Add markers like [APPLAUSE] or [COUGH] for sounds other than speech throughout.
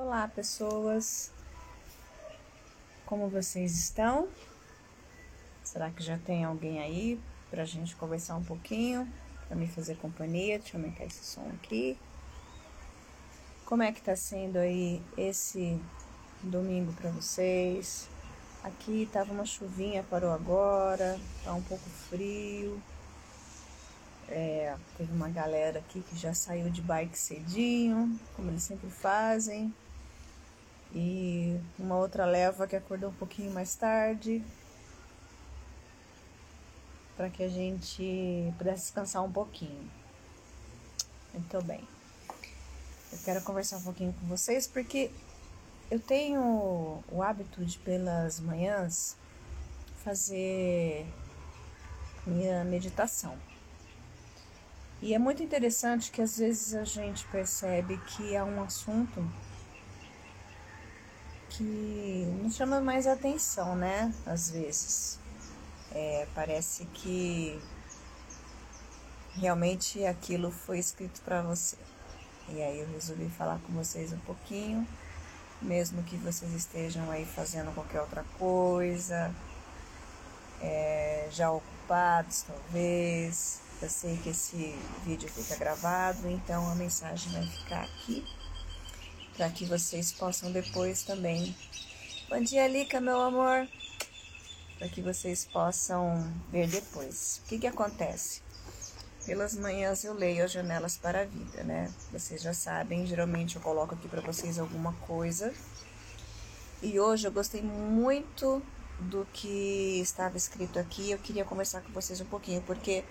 Olá, pessoas. Como vocês estão? Será que já tem alguém aí pra gente conversar um pouquinho? Pra me fazer companhia? Deixa eu aumentar esse som aqui. Como é que tá sendo aí esse domingo para vocês? Aqui tava uma chuvinha, parou agora, tá um pouco frio. É, teve uma galera aqui que já saiu de bike cedinho, como eles sempre fazem e uma outra leva que acordou um pouquinho mais tarde para que a gente pudesse descansar um pouquinho. Muito bem. Eu quero conversar um pouquinho com vocês porque eu tenho o hábito de pelas manhãs fazer minha meditação. E é muito interessante que às vezes a gente percebe que há um assunto que nos chama mais atenção, né? Às vezes. É, parece que realmente aquilo foi escrito para você. E aí eu resolvi falar com vocês um pouquinho, mesmo que vocês estejam aí fazendo qualquer outra coisa, é, já ocupados talvez. Eu sei que esse vídeo fica gravado, então a mensagem vai ficar aqui para que vocês possam depois também. Bom dia, Lica, meu amor. Para que vocês possam ver depois. O que, que acontece? Pelas manhãs eu leio as janelas para a vida, né? Vocês já sabem, geralmente eu coloco aqui para vocês alguma coisa. E hoje eu gostei muito do que estava escrito aqui. Eu queria conversar com vocês um pouquinho, porque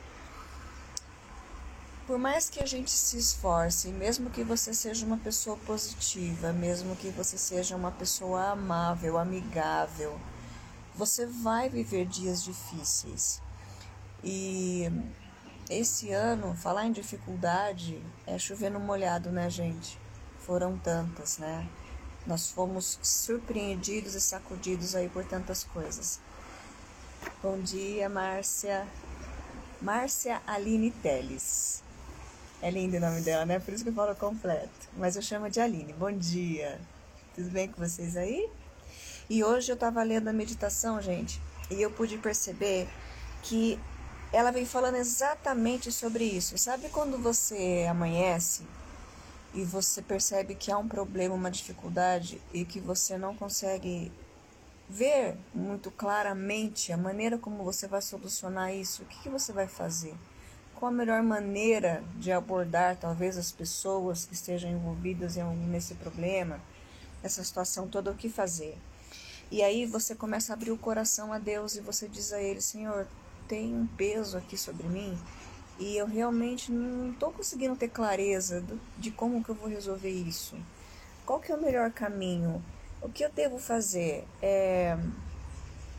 por mais que a gente se esforce, mesmo que você seja uma pessoa positiva, mesmo que você seja uma pessoa amável, amigável, você vai viver dias difíceis. E esse ano, falar em dificuldade é chover no molhado, né, gente? Foram tantas, né? Nós fomos surpreendidos e sacudidos aí por tantas coisas. Bom dia, Márcia. Márcia Aline Teles. É lindo o nome dela, né? Por isso que eu falo completo. Mas eu chamo de Aline. Bom dia. Tudo bem com vocês aí? E hoje eu tava lendo a meditação, gente, e eu pude perceber que ela vem falando exatamente sobre isso. Sabe quando você amanhece e você percebe que há um problema, uma dificuldade e que você não consegue ver muito claramente a maneira como você vai solucionar isso? O que, que você vai fazer? Qual a melhor maneira de abordar talvez as pessoas que estejam envolvidas nesse problema, nessa situação toda, o que fazer. E aí você começa a abrir o coração a Deus e você diz a Ele: Senhor, tem um peso aqui sobre mim e eu realmente não estou conseguindo ter clareza de como que eu vou resolver isso. Qual que é o melhor caminho? O que eu devo fazer? É,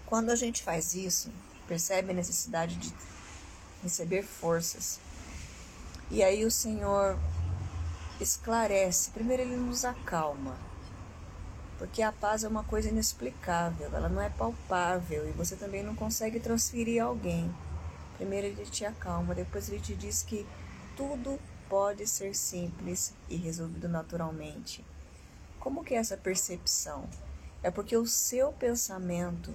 quando a gente faz isso, percebe a necessidade de receber forças. E aí o Senhor esclarece. Primeiro, ele nos acalma. Porque a paz é uma coisa inexplicável, ela não é palpável e você também não consegue transferir a alguém. Primeiro ele te acalma, depois ele te diz que tudo pode ser simples e resolvido naturalmente. Como que é essa percepção? É porque o seu pensamento,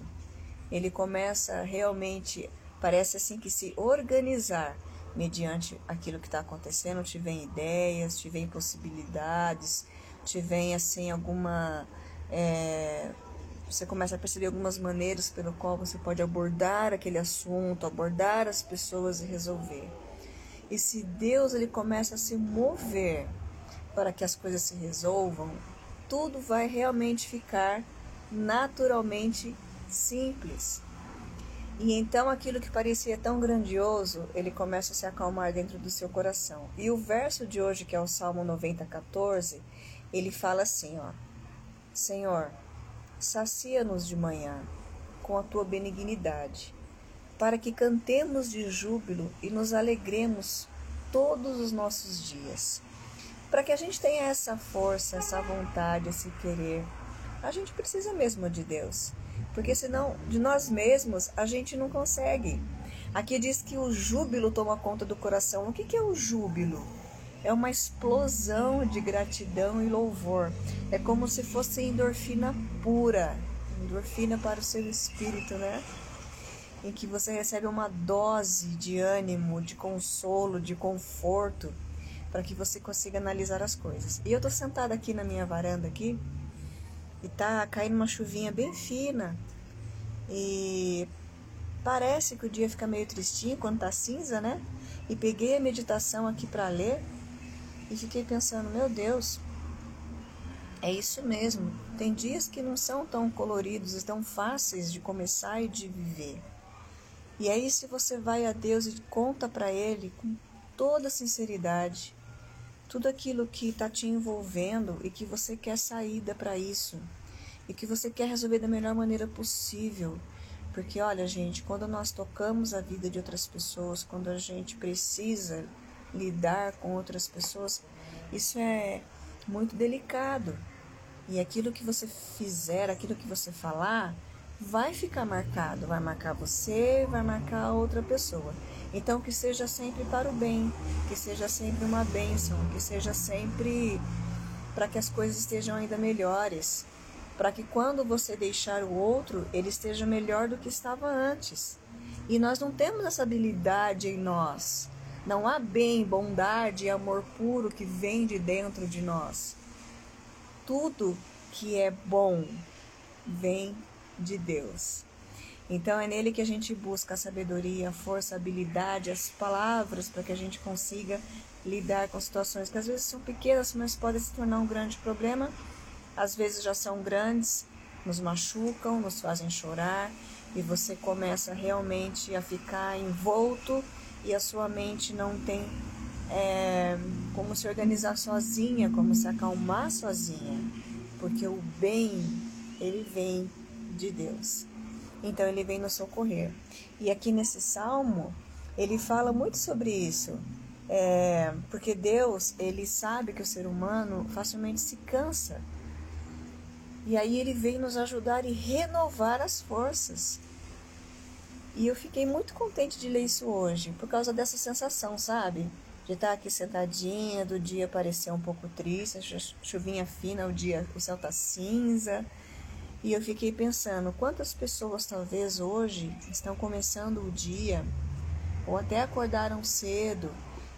ele começa realmente parece assim que se organizar mediante aquilo que está acontecendo, te vem ideias, te vem possibilidades, te vem assim alguma. É, você começa a perceber algumas maneiras pelo qual você pode abordar aquele assunto, abordar as pessoas e resolver. E se Deus ele começa a se mover para que as coisas se resolvam, tudo vai realmente ficar naturalmente simples. E então aquilo que parecia tão grandioso, ele começa a se acalmar dentro do seu coração. E o verso de hoje, que é o Salmo 90, 14, ele fala assim, ó: Senhor, sacia-nos de manhã com a tua benignidade, para que cantemos de júbilo e nos alegremos todos os nossos dias. Para que a gente tenha essa força, essa vontade, esse querer, a gente precisa mesmo de Deus porque senão de nós mesmos a gente não consegue. Aqui diz que o júbilo toma conta do coração. O que, é o júbilo? É uma explosão de gratidão e louvor. É como se fosse endorfina pura, endorfina para o seu espírito, né? Em que você recebe uma dose de ânimo, de consolo, de conforto, para que você consiga analisar as coisas. E eu tô sentada aqui na minha varanda aqui, e tá caindo uma chuvinha bem fina. E parece que o dia fica meio tristinho quando tá cinza, né? E peguei a meditação aqui para ler e fiquei pensando, meu Deus, é isso mesmo. Tem dias que não são tão coloridos e tão fáceis de começar e de viver. E aí, se você vai a Deus e conta para Ele com toda sinceridade tudo aquilo que está te envolvendo e que você quer saída para isso e que você quer resolver da melhor maneira possível. Porque, olha, gente, quando nós tocamos a vida de outras pessoas, quando a gente precisa lidar com outras pessoas, isso é muito delicado. E aquilo que você fizer, aquilo que você falar, vai ficar marcado. Vai marcar você, vai marcar outra pessoa. Então, que seja sempre para o bem, que seja sempre uma bênção, que seja sempre para que as coisas estejam ainda melhores. Para que quando você deixar o outro, ele esteja melhor do que estava antes. E nós não temos essa habilidade em nós. Não há bem, bondade e amor puro que vem de dentro de nós. Tudo que é bom vem de Deus. Então é nele que a gente busca a sabedoria, a força, a habilidade, as palavras para que a gente consiga lidar com situações que às vezes são pequenas, mas podem se tornar um grande problema. Às vezes já são grandes, nos machucam, nos fazem chorar e você começa realmente a ficar envolto e a sua mente não tem é, como se organizar sozinha, como se acalmar sozinha, porque o bem ele vem de Deus. Então ele vem nos socorrer. E aqui nesse salmo ele fala muito sobre isso, é, porque Deus ele sabe que o ser humano facilmente se cansa. E aí ele vem nos ajudar e renovar as forças. E eu fiquei muito contente de ler isso hoje, por causa dessa sensação, sabe? De estar aqui sentadinha, do dia parecer um pouco triste, chuvinha fina, o dia, o céu tá cinza. E eu fiquei pensando, quantas pessoas talvez hoje estão começando o dia ou até acordaram cedo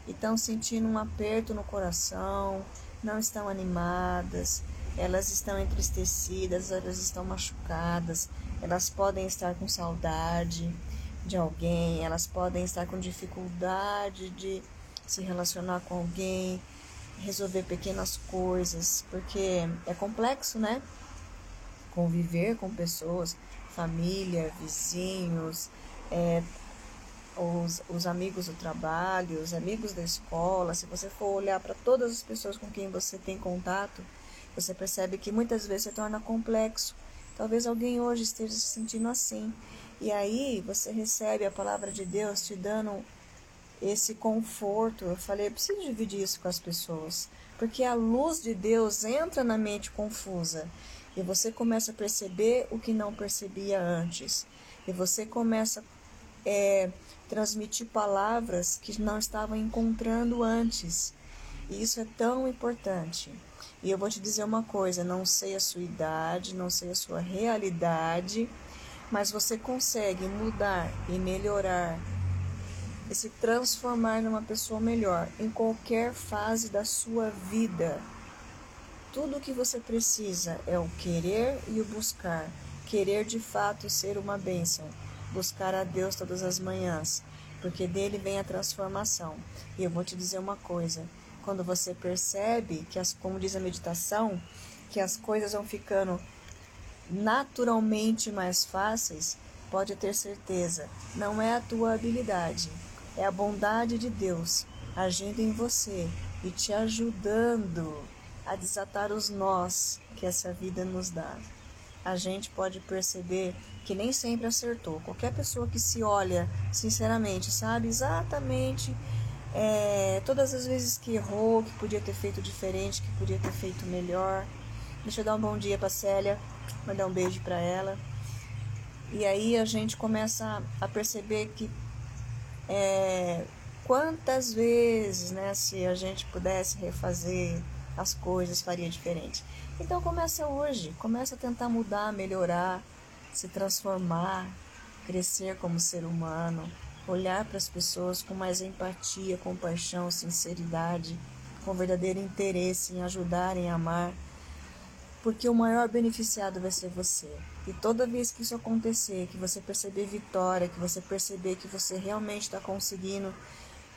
e estão sentindo um aperto no coração, não estão animadas, elas estão entristecidas, elas estão machucadas, elas podem estar com saudade de alguém, elas podem estar com dificuldade de se relacionar com alguém, resolver pequenas coisas, porque é complexo, né? Conviver com pessoas, família, vizinhos, é, os, os amigos do trabalho, os amigos da escola. Se você for olhar para todas as pessoas com quem você tem contato, você percebe que muitas vezes se torna complexo. Talvez alguém hoje esteja se sentindo assim. E aí você recebe a palavra de Deus te dando esse conforto. Eu falei, eu preciso dividir isso com as pessoas. Porque a luz de Deus entra na mente confusa. E você começa a perceber o que não percebia antes. E você começa a é, transmitir palavras que não estava encontrando antes. E isso é tão importante. E eu vou te dizer uma coisa: não sei a sua idade, não sei a sua realidade, mas você consegue mudar e melhorar e se transformar numa pessoa melhor em qualquer fase da sua vida. Tudo o que você precisa é o querer e o buscar. Querer de fato ser uma bênção. Buscar a Deus todas as manhãs, porque dele vem a transformação. E eu vou te dizer uma coisa: quando você percebe que, as, como diz a meditação, que as coisas vão ficando naturalmente mais fáceis, pode ter certeza, não é a tua habilidade, é a bondade de Deus agindo em você e te ajudando a desatar os nós que essa vida nos dá. A gente pode perceber que nem sempre acertou. Qualquer pessoa que se olha sinceramente sabe exatamente é, todas as vezes que errou, que podia ter feito diferente, que podia ter feito melhor. Deixa eu dar um bom dia para Célia, mandar um beijo para ela. E aí a gente começa a perceber que é, quantas vezes, né, se a gente pudesse refazer as coisas faria diferente. Então começa hoje, começa a tentar mudar, melhorar, se transformar, crescer como ser humano, olhar para as pessoas com mais empatia, compaixão, sinceridade, com verdadeiro interesse em ajudar, em amar, porque o maior beneficiado vai ser você. E toda vez que isso acontecer, que você perceber vitória, que você perceber que você realmente está conseguindo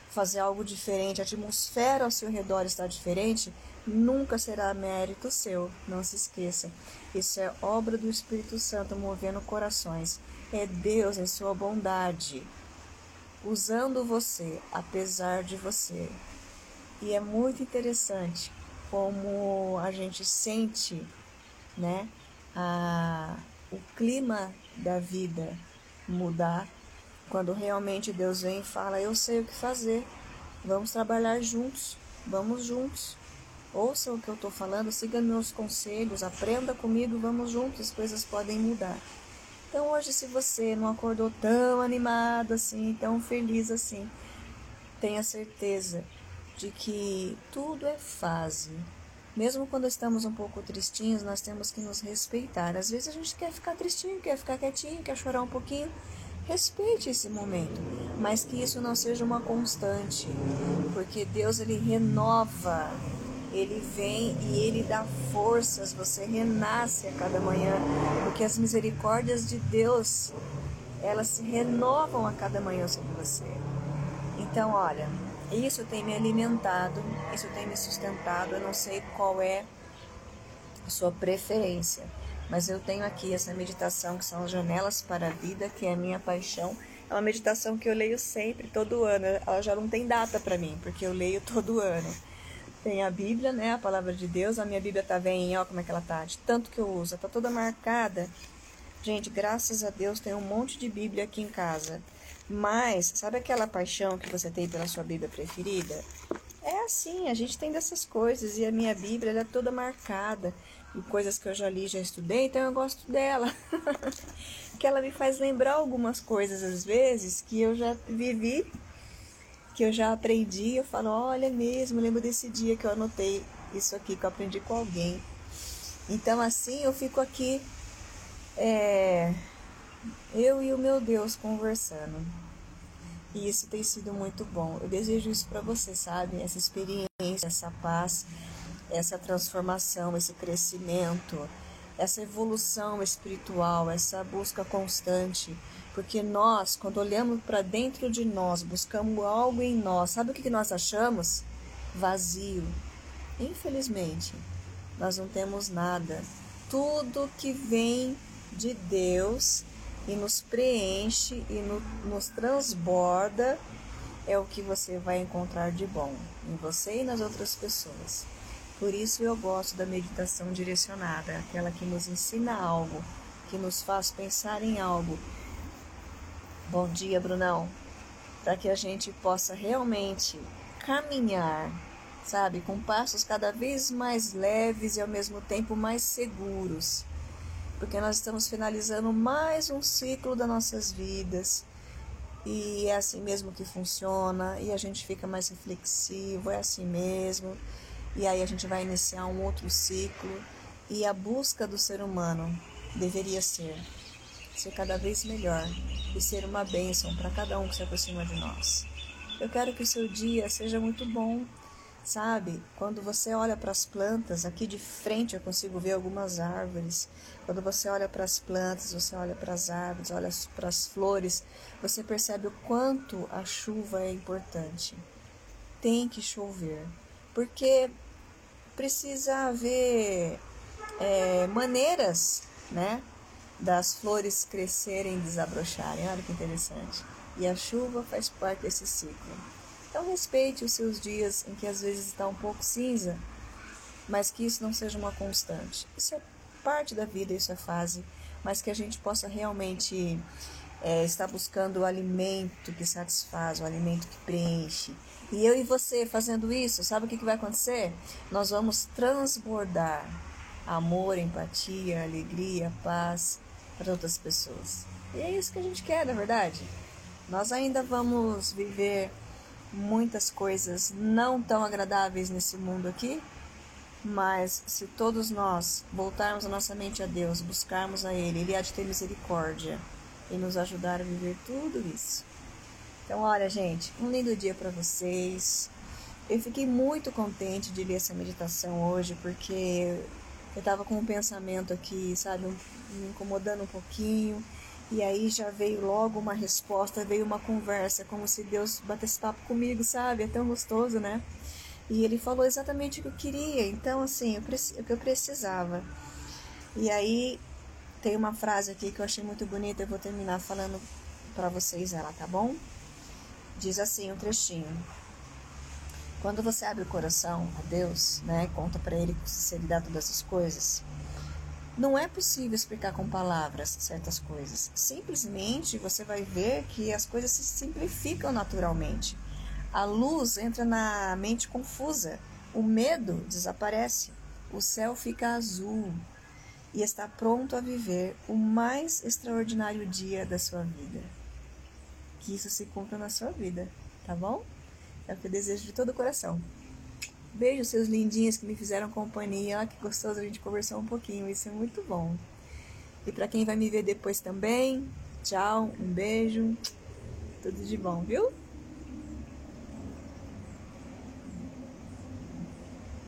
fazer algo diferente, a atmosfera ao seu redor está diferente, nunca será mérito seu, não se esqueça. Isso é obra do Espírito Santo movendo corações. É Deus em sua bondade, usando você, apesar de você. E é muito interessante como a gente sente, né, a, o clima da vida mudar quando realmente Deus vem e fala: Eu sei o que fazer, vamos trabalhar juntos, vamos juntos. Ouça o que eu estou falando, siga meus conselhos, aprenda comigo, vamos juntos, as coisas podem mudar. Então, hoje, se você não acordou tão animado assim, tão feliz assim, tenha certeza de que tudo é fase. Mesmo quando estamos um pouco tristinhos, nós temos que nos respeitar. Às vezes a gente quer ficar tristinho, quer ficar quietinho, quer chorar um pouquinho. Respeite esse momento, mas que isso não seja uma constante, porque Deus ele renova, ele vem e ele dá forças, você renasce a cada manhã, porque as misericórdias de Deus, elas se renovam a cada manhã sobre você. Então, olha, isso tem me alimentado, isso tem me sustentado. Eu não sei qual é a sua preferência, mas eu tenho aqui essa meditação que são as janelas para a vida, que é a minha paixão. É uma meditação que eu leio sempre, todo ano. Ela já não tem data para mim, porque eu leio todo ano. Tem a Bíblia, né, a palavra de Deus. A minha Bíblia tá velhinha, ó como é que ela tá, de tanto que eu uso. Tá toda marcada. Gente, graças a Deus tem um monte de Bíblia aqui em casa. Mas, sabe aquela paixão que você tem pela sua Bíblia preferida? É assim, a gente tem dessas coisas e a minha Bíblia é toda marcada em coisas que eu já li, já estudei, então eu gosto dela. [LAUGHS] que ela me faz lembrar algumas coisas às vezes que eu já vivi, que eu já aprendi, eu falo, olha mesmo, lembro desse dia que eu anotei isso aqui que eu aprendi com alguém. Então assim eu fico aqui é, eu e o meu Deus conversando. E isso tem sido muito bom. Eu desejo isso para você, sabe? Essa experiência, essa paz, essa transformação, esse crescimento, essa evolução espiritual, essa busca constante. Porque nós, quando olhamos para dentro de nós, buscamos algo em nós, sabe o que nós achamos? Vazio. Infelizmente, nós não temos nada. Tudo que vem de Deus e nos preenche e no, nos transborda é o que você vai encontrar de bom em você e nas outras pessoas. Por isso eu gosto da meditação direcionada, aquela que nos ensina algo, que nos faz pensar em algo. Bom dia, Brunão. Para que a gente possa realmente caminhar, sabe, com passos cada vez mais leves e ao mesmo tempo mais seguros porque nós estamos finalizando mais um ciclo das nossas vidas. E é assim mesmo que funciona, e a gente fica mais reflexivo, é assim mesmo. E aí a gente vai iniciar um outro ciclo, e a busca do ser humano deveria ser ser cada vez melhor e ser uma bênção para cada um que se aproxima de nós. Eu quero que o seu dia seja muito bom, Sabe, quando você olha para as plantas, aqui de frente eu consigo ver algumas árvores. Quando você olha para as plantas, você olha para as árvores, olha para as flores, você percebe o quanto a chuva é importante. Tem que chover, porque precisa haver é, maneiras, né, das flores crescerem e desabrocharem. Olha que interessante. E a chuva faz parte desse ciclo. Então respeite os seus dias em que às vezes está um pouco cinza, mas que isso não seja uma constante. Isso é parte da vida, isso é fase, mas que a gente possa realmente é, estar buscando o alimento que satisfaz, o alimento que preenche. E eu e você fazendo isso, sabe o que, que vai acontecer? Nós vamos transbordar amor, empatia, alegria, paz para outras pessoas. E é isso que a gente quer, na verdade. Nós ainda vamos viver muitas coisas não tão agradáveis nesse mundo aqui, Mas se todos nós voltarmos a nossa mente a Deus, buscarmos a Ele, Ele há de ter misericórdia e nos ajudar a viver tudo isso. Então, olha, gente, um lindo dia para vocês. Eu fiquei muito contente de ler essa meditação hoje, porque eu estava com um pensamento aqui, sabe, me incomodando um pouquinho. E aí já veio logo uma resposta, veio uma conversa, como se Deus batesse papo comigo, sabe? É tão gostoso, né? E ele falou exatamente o que eu queria, então, assim, o que eu precisava. E aí tem uma frase aqui que eu achei muito bonita, eu vou terminar falando para vocês ela, tá bom? Diz assim um trechinho. Quando você abre o coração a Deus, né, conta para ele com sinceridade todas as coisas, não é possível explicar com palavras certas coisas. Simplesmente você vai ver que as coisas se simplificam naturalmente. A luz entra na mente confusa, o medo desaparece, o céu fica azul e está pronto a viver o mais extraordinário dia da sua vida. Que isso se cumpra na sua vida, tá bom? É o que eu desejo de todo o coração. Beijo, seus lindinhos que me fizeram companhia. Olha que gostoso a gente conversar um pouquinho, isso é muito bom. E para quem vai me ver depois também, tchau, um beijo, tudo de bom, viu?